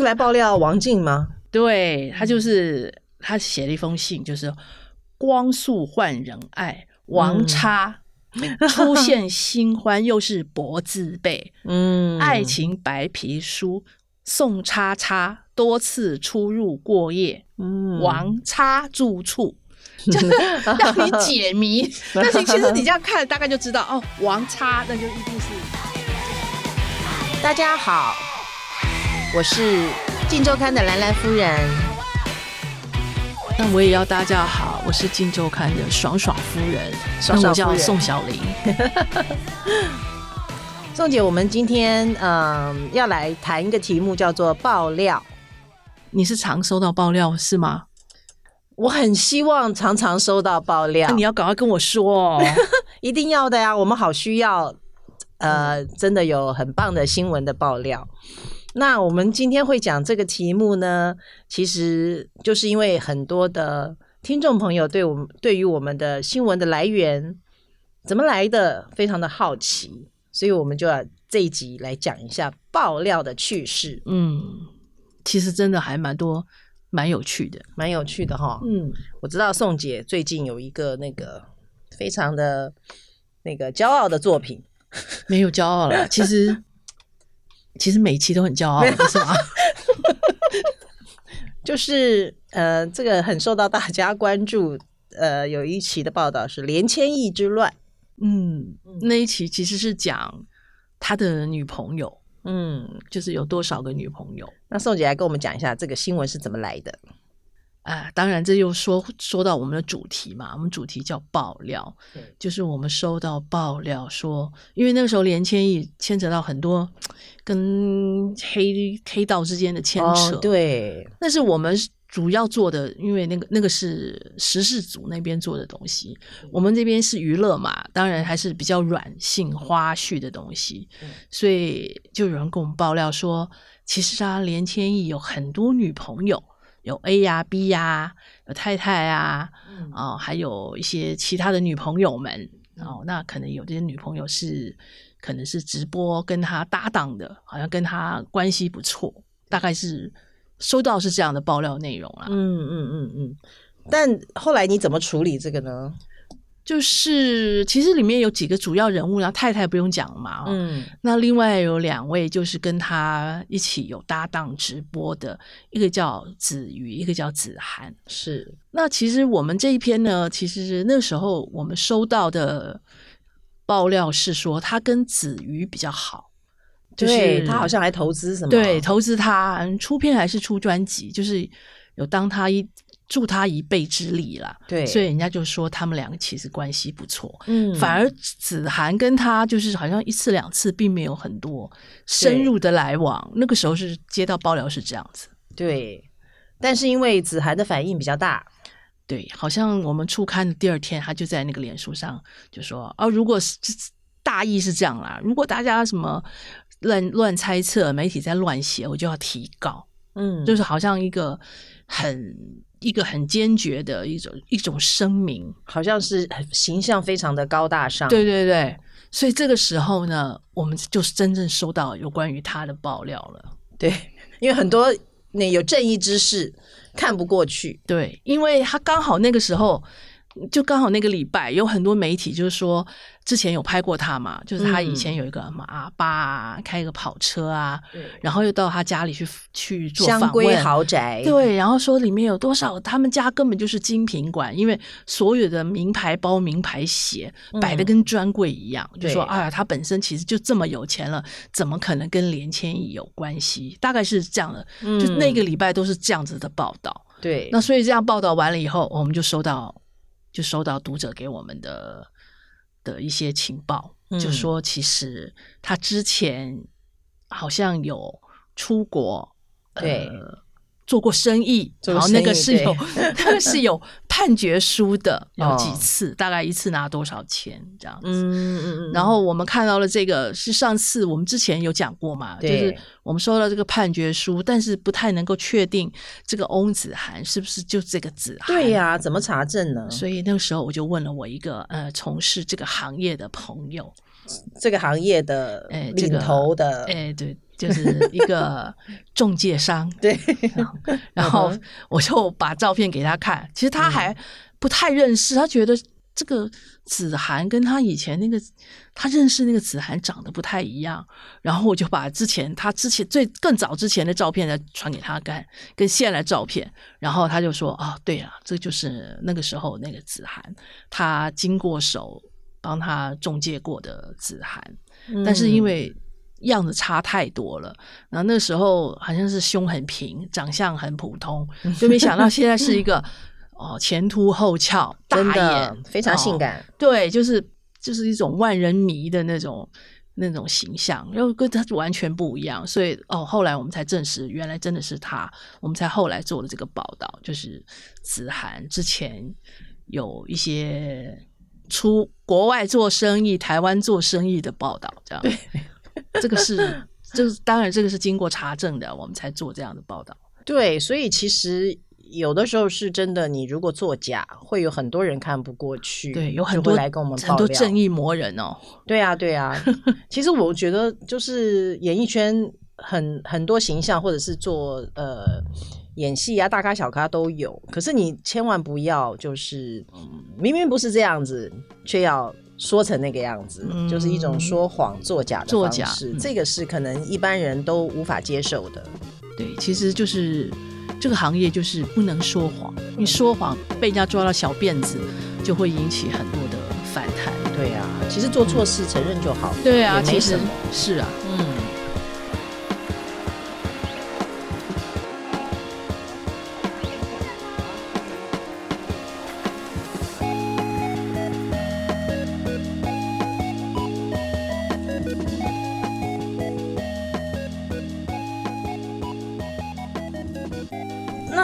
是来爆料王静吗？对，他就是他写了一封信，就是光速换人爱，王叉、嗯、出现新欢，又是博字辈，嗯，爱情白皮书，宋叉叉多次出入过夜，嗯，王叉住处。就是让你解谜，但是其实你这样看，大概就知道哦，王叉那就一定是。大家好，我是《镜周刊》的兰兰夫人。那我也要大家好，我是《镜周刊》的爽爽夫人，爽爽夫人，我叫宋小玲。宋姐，我们今天嗯、呃、要来谈一个题目，叫做爆料。你是常收到爆料是吗？我很希望常常收到爆料，那你要赶快跟我说哦，一定要的呀！我们好需要，呃，真的有很棒的新闻的爆料。那我们今天会讲这个题目呢，其实就是因为很多的听众朋友对我们对于我们的新闻的来源怎么来的非常的好奇，所以我们就要这一集来讲一下爆料的趣事。嗯，其实真的还蛮多。蛮有趣的，蛮有趣的哈。嗯，我知道宋姐最近有一个那个非常的那个骄傲的作品，没有骄傲了。其实其实每一期都很骄傲，是吗？就是呃，这个很受到大家关注。呃，有一期的报道是连千亿之乱。嗯，那一期其实是讲他的女朋友。嗯，就是有多少个女朋友？那宋姐来跟我们讲一下这个新闻是怎么来的？啊，当然这又说说到我们的主题嘛，我们主题叫爆料，就是我们收到爆料说，因为那个时候连千亿牵扯到很多跟黑黑道之间的牵扯，哦、对，但是我们。主要做的，因为那个那个是时事组那边做的东西，我们这边是娱乐嘛，当然还是比较软性花絮的东西，所以就有人跟我们爆料说，其实他连千亿有很多女朋友，有 A 呀、B 呀，有太太啊，哦，还有一些其他的女朋友们，哦，那可能有这些女朋友是可能是直播跟他搭档的，好像跟他关系不错，大概是。收到是这样的爆料内容啊，嗯嗯嗯嗯，但后来你怎么处理这个呢？就是其实里面有几个主要人物，然后太太不用讲了嘛，嗯，那另外有两位就是跟他一起有搭档直播的，一个叫子瑜，一个叫子涵，是。那其实我们这一篇呢，其实那时候我们收到的爆料是说，他跟子瑜比较好。就是对他好像还投资什么？对，投资他出片还是出专辑，就是有当他一助他一臂之力啦。对，所以人家就说他们两个其实关系不错。嗯，反而子涵跟他就是好像一次两次，并没有很多深入的来往。那个时候是接到爆料是这样子。对，但是因为子涵的反应比较大，对，好像我们出刊的第二天，他就在那个脸书上就说：“哦，如果是大意是这样啦，如果大家什么。”乱乱猜测，媒体在乱写，我就要提告。嗯，就是好像一个很一个很坚决的一种一种声明，好像是形象非常的高大上。对对对，所以这个时候呢，我们就是真正收到有关于他的爆料了。对，因为很多那有正义之士看不过去。对，因为他刚好那个时候。就刚好那个礼拜，有很多媒体就是说，之前有拍过他嘛，就是他以前有一个马爸啊，嗯、开一个跑车啊，对然后又到他家里去去做访问，香豪宅，对，然后说里面有多少，他们家根本就是精品馆，因为所有的名牌包、名牌鞋摆的跟专柜一样，嗯、就说哎呀，他本身其实就这么有钱了，怎么可能跟连千亿有关系？大概是这样的，嗯、就那个礼拜都是这样子的报道。对，那所以这样报道完了以后，我们就收到。就收到读者给我们的的一些情报，嗯、就说其实他之前好像有出国，对。呃做过生意，然后那个是有，那个是有判决书的，有几次，大概一次拿多少钱这样子。嗯嗯嗯。然后我们看到了这个，是上次我们之前有讲过嘛，就是我们收到这个判决书，但是不太能够确定这个翁子涵是不是就这个子涵。对呀，怎么查证呢？所以那个时候我就问了我一个呃从事这个行业的朋友，这个行业的领头的，哎对。就是一个 中介商。对，然后我就把照片给他看，其实他还不太认识，他觉得。这个子涵跟他以前那个他认识那个子涵长得不太一样，然后我就把之前他之前最更早之前的照片再传给他看，跟现在的照片，然后他就说：“哦，对了，这就是那个时候那个子涵，他经过手帮他中介过的子涵，但是因为样子差太多了，然后那时候好像是胸很平，长相很普通，就没想到现在是一个。”哦，前凸后翘，大眼，非常性感。哦、对，就是就是一种万人迷的那种那种形象，又跟他完全不一样。所以哦，后来我们才证实，原来真的是他。我们才后来做了这个报道，就是子涵之前有一些出国外做生意、台湾做生意的报道，这样。对，这个是，就是当然这个是经过查证的，我们才做这样的报道。对，所以其实。有的时候是真的，你如果作假，会有很多人看不过去，对，有很多来跟我们很多正义魔人哦。对啊，对啊。其实我觉得，就是演艺圈很很多形象，或者是做呃演戏啊，大咖小咖都有。可是你千万不要，就是明明不是这样子，却要说成那个样子，嗯、就是一种说谎作假的方式。作假，嗯、这个是可能一般人都无法接受的。对，其实就是。这个行业就是不能说谎，你说谎被人家抓到小辫子，就会引起很多的反弹。对啊，其实做错事承认就好。对啊，其实是啊，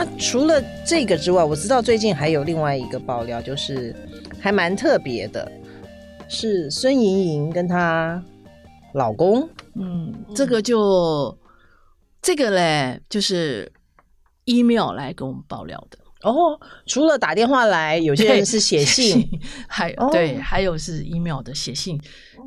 嗯。除了这个之外，我知道最近还有另外一个爆料，就是还蛮特别的，是孙莹莹跟她老公。嗯，这个就这个嘞，就是 email 来跟我们爆料的。哦，除了打电话来，有些人是写信，还对，还有是 email 的写信，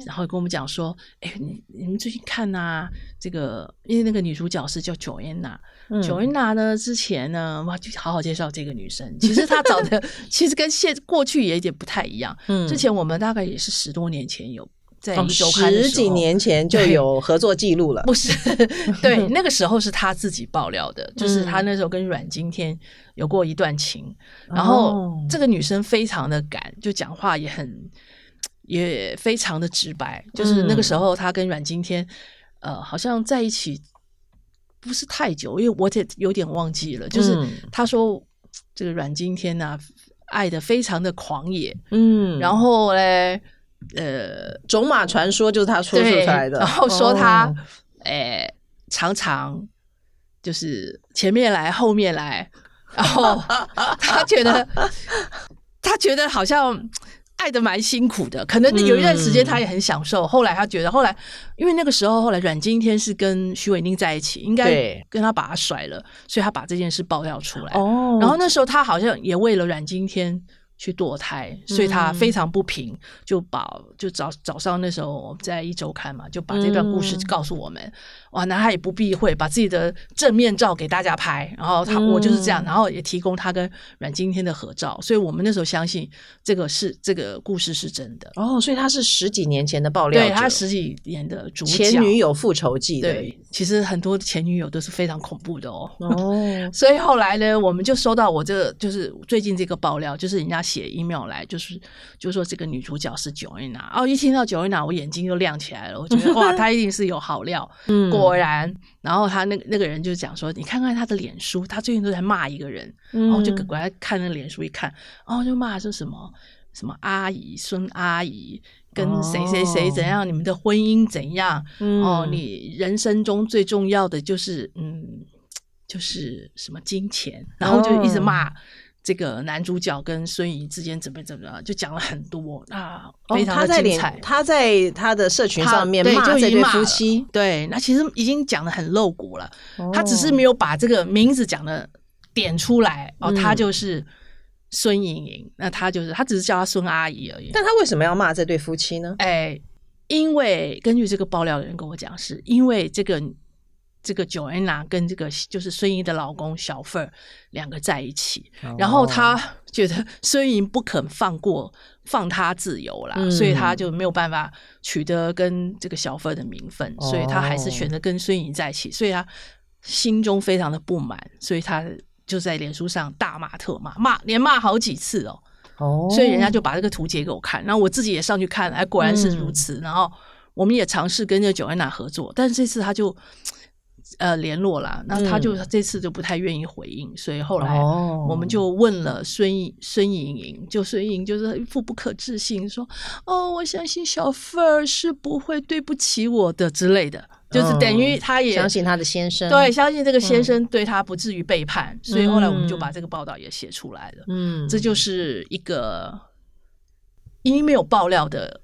然后跟我们讲说，哎，你你们最近看呐、啊，这个因为那个女主角是叫 Joanna。Joanna 呢？之前呢，哇，就好好介绍这个女生。其实她长得 其实跟现过去也有点不太一样。嗯，之前我们大概也是十多年前有在十几年前就有合作记录了。不是，对，那个时候是他自己爆料的，就是他那时候跟阮经天有过一段情，然后这个女生非常的敢，就讲话也很也非常的直白。就是那个时候她跟阮经天，呃，好像在一起。不是太久，因为我也有点忘记了。就是他说这个阮经天呐、啊，爱的非常的狂野，嗯，然后嘞，呃，种马传说就是他说出来的，然后说他，诶、哦欸，常常就是前面来后面来，然后他觉得他觉得好像。爱的蛮辛苦的，可能有一段时间他也很享受。嗯、后来他觉得，后来因为那个时候，后来阮经天是跟许玮宁在一起，应该跟他把他甩了，所以他把这件事爆料出来。哦，然后那时候他好像也为了阮经天。去堕胎，所以他非常不平，嗯、就把就早早上那时候我们在一周刊嘛，就把这段故事告诉我们。嗯、哇，那他也不避讳，把自己的正面照给大家拍，然后他、嗯、我就是这样，然后也提供他跟阮经天的合照，所以我们那时候相信这个是这个故事是真的。哦，所以他是十几年前的爆料，对，他十几年的主角，前女友复仇记，对，其实很多前女友都是非常恐怖的哦。哦，所以后来呢，我们就收到我这个就是最近这个爆料，就是人家。写 email 来就是就说这个女主角是 Joanna 哦，一听到 Joanna 我眼睛就亮起来了，我觉得 哇，她一定是有好料。嗯，果然，然后他那那个人就讲说，你看看他的脸书，他最近都在骂一个人，然后就赶快看那脸书一看，然后，就骂说什么什么阿姨、孙阿姨跟谁谁谁怎样，你们的婚姻怎样？哦，你人生中最重要的就是嗯，就是什么金钱，然后就一直骂。这个男主角跟孙怡之间怎么怎么样，就讲了很多啊，非常的精彩。哦、他在他在他的社群上面骂这对夫妻，对，那其实已经讲的很露骨了。哦、他只是没有把这个名字讲的点出来哦，他就是孙盈盈，那他就是他只是叫他孙阿姨而已。但他为什么要骂这对夫妻呢？哎，因为根据这个爆料的人跟我讲，是因为这个这个 Joanna 跟这个就是孙怡的老公小费儿两个在一起，然后他 觉得孙怡不肯放过放他自由啦，嗯、所以他就没有办法取得跟这个小费儿的名分，所以他还是选择跟孙怡在一起，所以他心中非常的不满，所以他就在脸书上大骂特骂，骂连骂好几次哦，哦，所以人家就把这个图截给我看，然后我自己也上去看，哎，果然是如此，嗯、然后我们也尝试跟这个 Joanna 合作，但是这次他就。呃，联络啦，那他就这次就不太愿意回应，嗯、所以后来我们就问了孙孙莹莹，就孙莹就是一副不可置信，说：“哦，我相信小凤儿是不会对不起我的之类的，就是等于他也、嗯、相信他的先生，对，相信这个先生对他不至于背叛，嗯、所以后来我们就把这个报道也写出来了。嗯，这就是一个 email 爆料的。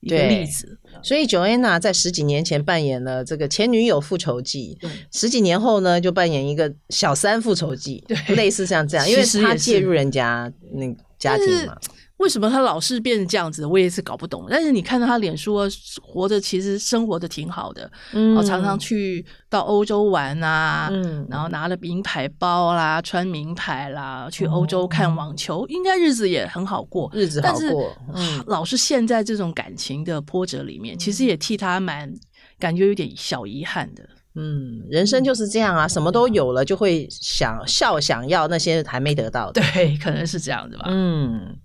一个例子，所以 Joanna 在十几年前扮演了这个前女友复仇记，十几年后呢就扮演一个小三复仇记，对类似像这样，因为她介入人家那家庭嘛。为什么他老是变成这样子？我也是搞不懂。但是你看到他脸书活着，其实生活的挺好的，嗯，常常去到欧洲玩啊，嗯，然后拿了名牌包啦，穿名牌啦，去欧洲看网球，应该日子也很好过，日子好过。嗯，老是陷在这种感情的波折里面，其实也替他蛮感觉有点小遗憾的。嗯，人生就是这样啊，什么都有了，就会想笑想要那些还没得到的。对，可能是这样子吧。嗯。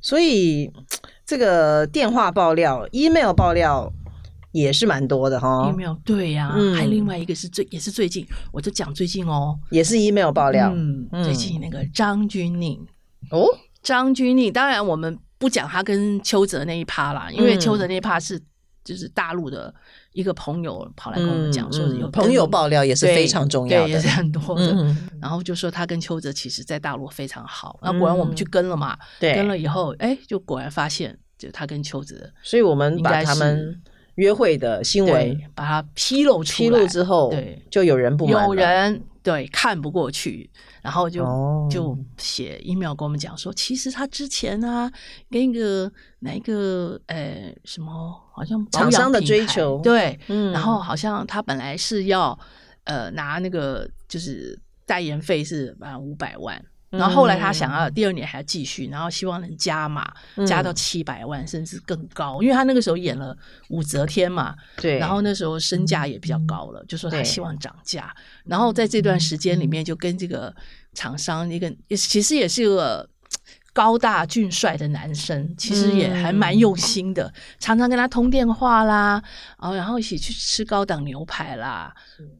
所以这个电话爆料、email 爆料也是蛮多的哈。email 对呀、啊，嗯、还有另外一个是最也是最近，我就讲最近哦，也是 email 爆料。嗯，嗯。最近那个张钧甯哦，张钧甯，当然我们不讲他跟邱泽那一趴啦，因为邱泽那一趴是就是大陆的。一个朋友跑来跟我们讲说，有朋友爆料也是非常重要的，也是很多的。然后就说他跟邱泽其实，在大陆非常好。那果然我们去跟了嘛，跟了以后，哎，就果然发现，就他跟邱泽，所以我们把他们约会的新闻把它披露出来，披露之后，对，就有人不满，有人对看不过去。然后就就写 email 跟我们讲说，其实他之前呢，跟一个哪一个呃什么，好像厂商的追求，对，嗯，然后好像他本来是要呃拿那个就是代言费是啊五百万。然后后来他想要第二年还要继续，然后希望能加码，加到七百万甚至更高，因为他那个时候演了武则天嘛，对，然后那时候身价也比较高了，就说他希望涨价，然后在这段时间里面就跟这个厂商一个其实也是一个。高大俊帅的男生，其实也还蛮用心的，嗯、常常跟他通电话啦，哦，然后一起去吃高档牛排啦。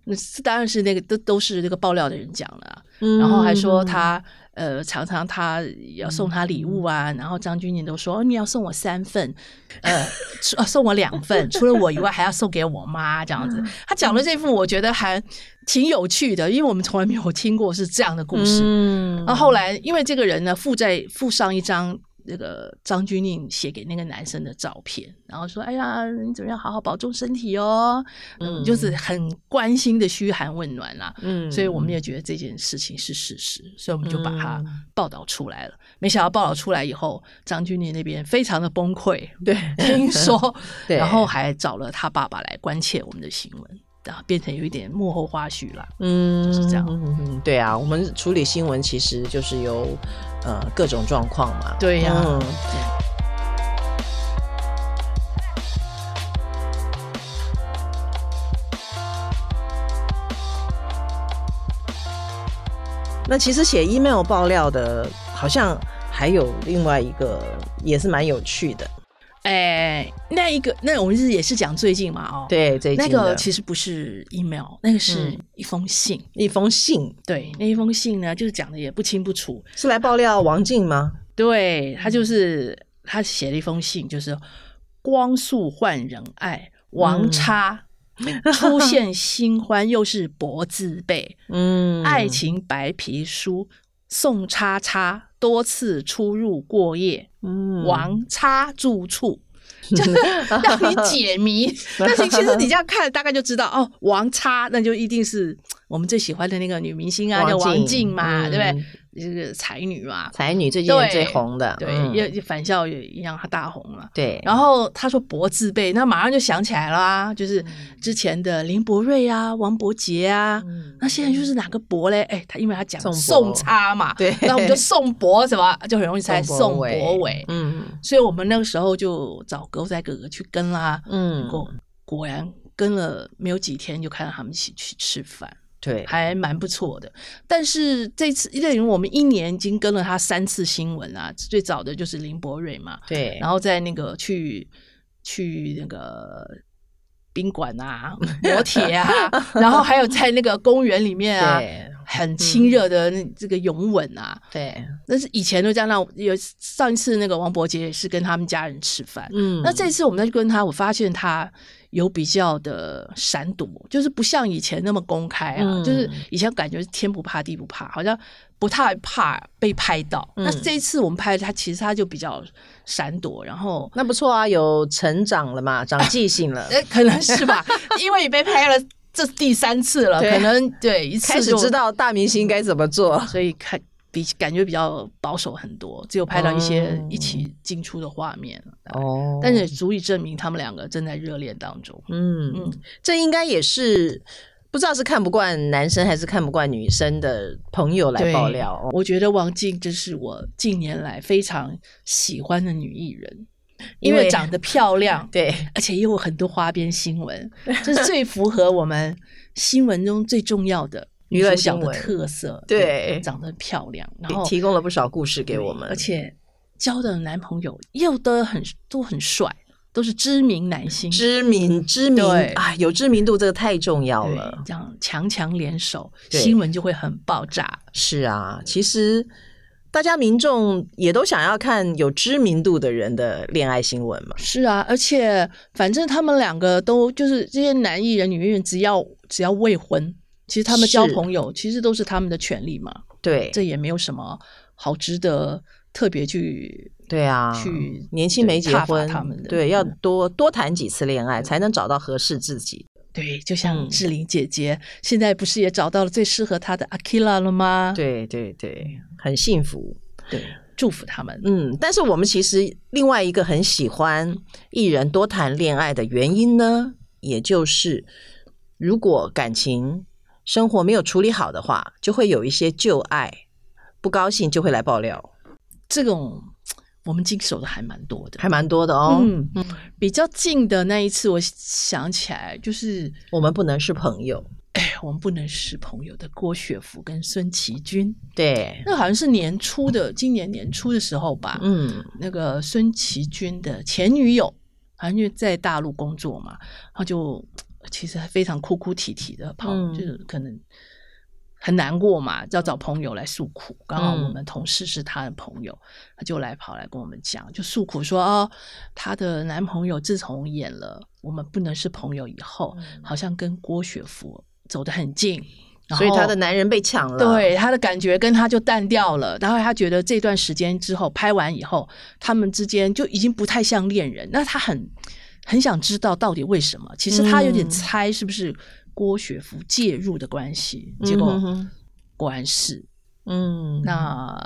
那是当然是那个都都是那个爆料的人讲了，嗯、然后还说他呃常常他要送他礼物啊，嗯、然后张钧甯都说、哦、你要送我三份，呃，送我两份，除了我以外还要送给我妈这样子。他讲的这副我觉得还。挺有趣的，因为我们从来没有听过是这样的故事。嗯，然后后来因为这个人呢附在附上一张那个张钧甯写给那个男生的照片，然后说：“哎呀，你怎么样？好好保重身体哦。”嗯，就是很关心的嘘寒问暖啦。嗯，所以我们也觉得这件事情是事实，所以我们就把它报道出来了。嗯，没想到报道出来以后，张钧甯那边非常的崩溃。对，听说，对，然后还找了他爸爸来关切我们的新闻。然后变成有一点幕后花絮了，嗯，就是这样。嗯，对啊，我们处理新闻其实就是有呃各种状况嘛。对呀、啊。嗯、那其实写 email 爆料的，好像还有另外一个也是蛮有趣的。哎，那一个，那我们是也是讲最近嘛，哦，对，最近那个其实不是 email，那个是一封信，嗯、一封信，对，那一封信呢，就是讲的也不清不楚，是来爆料王静吗？对，他就是他写了一封信，就是光速换人爱，王叉、嗯、出现新欢，又是柏字辈，嗯，爱情白皮书。宋叉叉多次出入过夜，嗯，王叉住处，就是让你解谜。但是其实你这样看，大概就知道哦，王叉那就一定是我们最喜欢的那个女明星啊，叫王静嘛，对不对？这个才女嘛，才女最近最红的，对，也、嗯、返校也一样，她大红了。对，然后他说博字辈，那马上就想起来了啊，就是之前的林博瑞啊、王伯杰啊，嗯、那现在就是哪个博嘞？哎，他因为他讲宋差嘛，对，那我们就宋博什么，就很容易猜宋博伟。嗯，所以我们那个时候就找狗仔哥哥去跟啦，嗯，果果然跟了没有几天，就看到他们一起去吃饭。对，还蛮不错的。但是这次，因为我们一年已经跟了他三次新闻啊。最早的就是林柏瑞嘛，对。然后在那个去去那个宾馆啊、摩铁啊，然后还有在那个公园里面啊，很亲热的那这个拥吻啊，对。那是以前都这样。那有上一次那个王柏杰也是跟他们家人吃饭，嗯。那这次我们再去跟他，我发现他。有比较的闪躲，就是不像以前那么公开啊，嗯、就是以前感觉是天不怕地不怕，好像不太怕被拍到。嗯、那这一次我们拍他，其实他就比较闪躲，然后那不错啊，有成长了嘛，长记性了，可能是吧，因为你被拍了这第三次了，可能对一次开始知道大明星该怎么做，所以看。比感觉比较保守很多，只有拍到一些一起进出的画面哦，但是足以证明他们两个正在热恋当中。嗯嗯，这应该也是不知道是看不惯男生还是看不惯女生的朋友来爆料。我觉得王静真是我近年来非常喜欢的女艺人，因为长得漂亮，对，而且又有很多花边新闻，这是最符合我们新闻中最重要的。娱乐小的特色，对，长得漂亮，然后提供了不少故事给我们，而且交的男朋友又都很都很帅，都是知名男星，知名知名啊，有知名度这个太重要了，这样强强联手，新闻就会很爆炸。是啊，其实大家民众也都想要看有知名度的人的恋爱新闻嘛。是啊，而且反正他们两个都就是这些男艺人、女艺人，只要只要未婚。其实他们交朋友，其实都是他们的权利嘛。对，这也没有什么好值得特别去。对啊，去年轻没结婚，他们的对，要多多谈几次恋爱，才能找到合适自己。对，就像志玲姐姐，现在不是也找到了最适合她的阿基拉了吗？对对对，很幸福。对，祝福他们。嗯，但是我们其实另外一个很喜欢艺人多谈恋爱的原因呢，也就是如果感情。生活没有处理好的话，就会有一些旧爱，不高兴就会来爆料。这种我们经手的还蛮多的，还蛮多的哦。嗯嗯，比较近的那一次，我想起来就是我们不能是朋友。哎，我们不能是朋友的郭雪芙跟孙奇君。对，那好像是年初的，今年年初的时候吧。嗯，那个孙奇君的前女友，好像因为在大陆工作嘛，然后就。其实非常哭哭啼啼的跑，嗯、就是可能很难过嘛，要找朋友来诉苦。刚好我们同事是他的朋友，他就来跑来跟我们讲，就诉苦说哦，她的男朋友自从演了《我们不能是朋友》以后，嗯、好像跟郭雪芙走得很近，所以她的男人被抢了。对，她的感觉跟他就淡掉了。然后她觉得这段时间之后拍完以后，他们之间就已经不太像恋人。那她很。很想知道到底为什么？其实他有点猜是不是郭雪芙介入的关系，嗯、结果果然是。嗯，那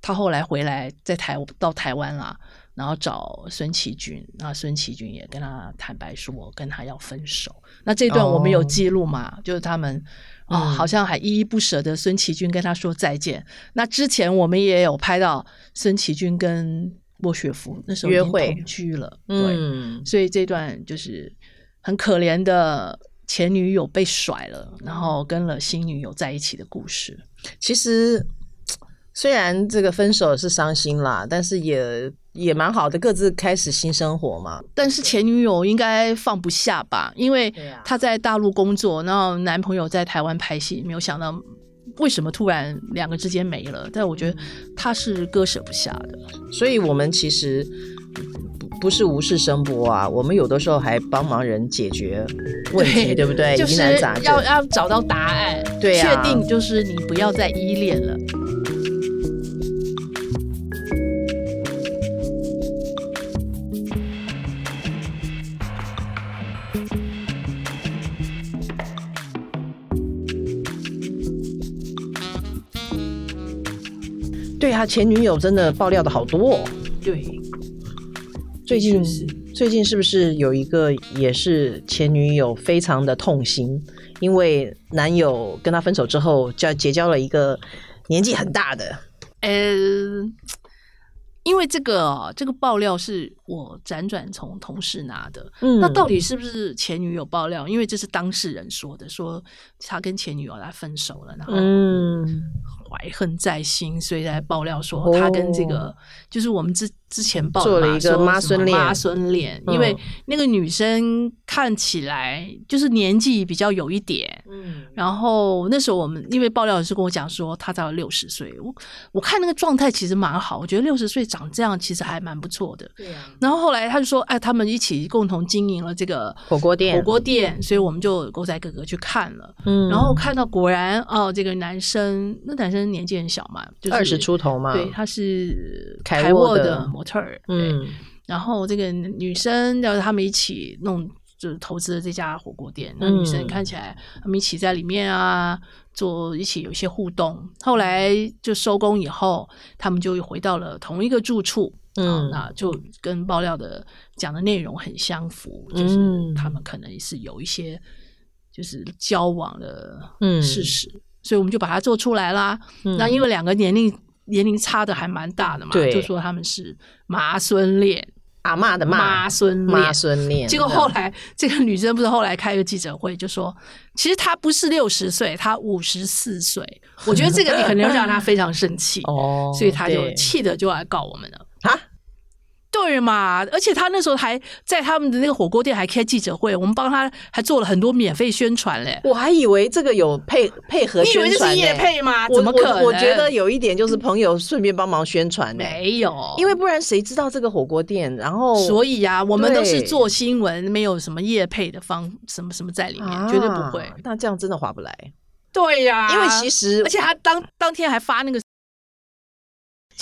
他后来回来在台到台湾啦，然后找孙奇君，那孙奇君也跟他坦白说，我跟他要分手。那这段我们有记录嘛？哦、就是他们啊、哦，好像还依依不舍的孙奇君跟他说再见。那之前我们也有拍到孙奇君跟。郭雪芙那时候约会同居了，嗯，对，所以这段就是很可怜的前女友被甩了，然后跟了新女友在一起的故事。其实虽然这个分手是伤心啦，但是也也蛮好的，各自开始新生活嘛。但是前女友应该放不下吧，因为她在大陆工作，然后男朋友在台湾拍戏，没有想到。为什么突然两个之间没了？但我觉得他是割舍不下的，所以我们其实不不是无事生波啊，我们有的时候还帮忙人解决问题，对，对不对？就是要要找到答案，对啊，确定就是你不要再依恋了。对啊，前女友真的爆料的好多哦。对，最近最近是不是有一个也是前女友非常的痛心，因为男友跟他分手之后，就结交了一个年纪很大的。呃。因为这个这个爆料是我辗转从同事拿的，嗯，那到底是不是前女友爆料？因为这是当事人说的，说他跟前女友来分手了，然后嗯。怀恨在心，所以才爆料说他跟这个、哦、就是我们之之前报做了一个妈孙恋，妈孙恋。因为那个女生看起来就是年纪比较有一点，嗯，然后那时候我们因为爆料的是跟我讲说她到了六十岁，我我看那个状态其实蛮好，我觉得六十岁长这样其实还蛮不错的，对啊。然后后来他就说，哎，他们一起共同经营了这个火锅店，火锅店，所以我们就狗仔哥哥去看了，嗯，然后看到果然哦，这个男生那男生。年纪很小嘛，就是二十出头嘛。对，他是凯沃的模特儿。嗯，然后这个女生，然后他们一起弄，就是投资了这家火锅店。那女生看起来，他们一起在里面啊，做一起有一些互动。后来就收工以后，他们就回到了同一个住处。嗯，那就跟爆料的讲的内容很相符，就是他们可能是有一些就是交往的事实。所以我们就把它做出来啦。嗯、那因为两个年龄年龄差的还蛮大的嘛，对就说他们是麻孙恋，阿妈的妈孙妈孙恋。结果后来这个女生不是后来开个记者会，就说其实她不是六十岁，她五十四岁。我觉得这个你 可能让她非常生气哦，所以她就气的就来告我们了啊。对嘛，而且他那时候还在他们的那个火锅店还开记者会，我们帮他还做了很多免费宣传嘞。我还以为这个有配配合宣传，你以为这是业配吗？怎么可能？我，我觉得有一点就是朋友顺便帮忙宣传。没有，因为不然谁知道这个火锅店？然后所以呀、啊，我们都是做新闻，没有什么业配的方什么什么在里面，啊、绝对不会。那这样真的划不来。对呀、啊，因为其实而且他当当天还发那个。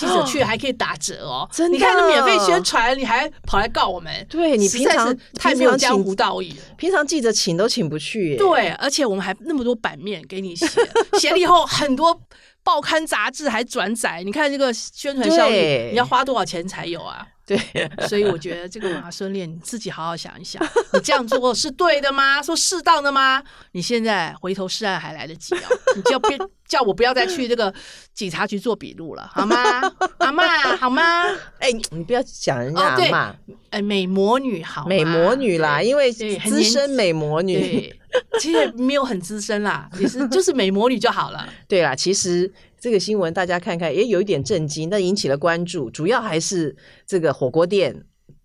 记者去还可以打折哦，真的！你看，免费宣传，你还跑来告我们？对，你平常太没有江湖道义了。平常记者请都请不去。对，而且我们还那么多版面给你写，写了以后很多报刊杂志还转载。你看这个宣传效益，你要花多少钱才有啊？对，所以我觉得这个妈孙恋，你自己好好想一想，你这样做是对的吗？说适当的吗？你现在回头是岸还来得及哦，你就别叫我不要再去这个警察局做笔录了，好吗？阿嬷，好吗？哎、欸，你不要讲人家阿嬷，哎、哦欸，美魔女好，美魔女啦，因为资深美魔女，其实没有很资深啦，也是就是美魔女就好了。对啦，其实。这个新闻大家看看，也有一点震惊，但引起了关注。主要还是这个火锅店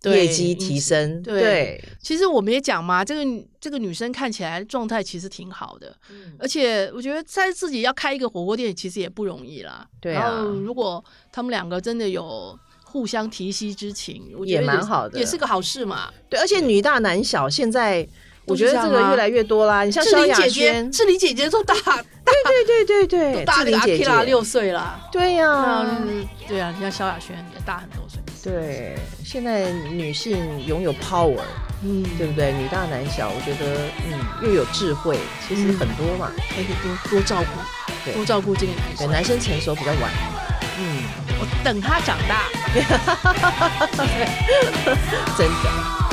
业绩提升。对，对其实我们也讲嘛，这个这个女生看起来状态其实挺好的，嗯、而且我觉得在自己要开一个火锅店，其实也不容易啦。对啊，然后如果他们两个真的有互相提携之情，我觉得蛮好的，也是个好事嘛。对，而且女大男小，现在。我觉得这个越来越多啦，你像萧亚轩，志玲姐姐都大，对对对对。对，大了阿 K 啦，六岁了，对呀，对啊，你像萧亚轩也大很多岁。对，现在女性拥有 power，嗯，对不对？女大男小，我觉得嗯，又有智慧，其实很多嘛，可以多多照顾，多照顾这个男生。男生成熟比较晚，嗯，我等他长大，真的。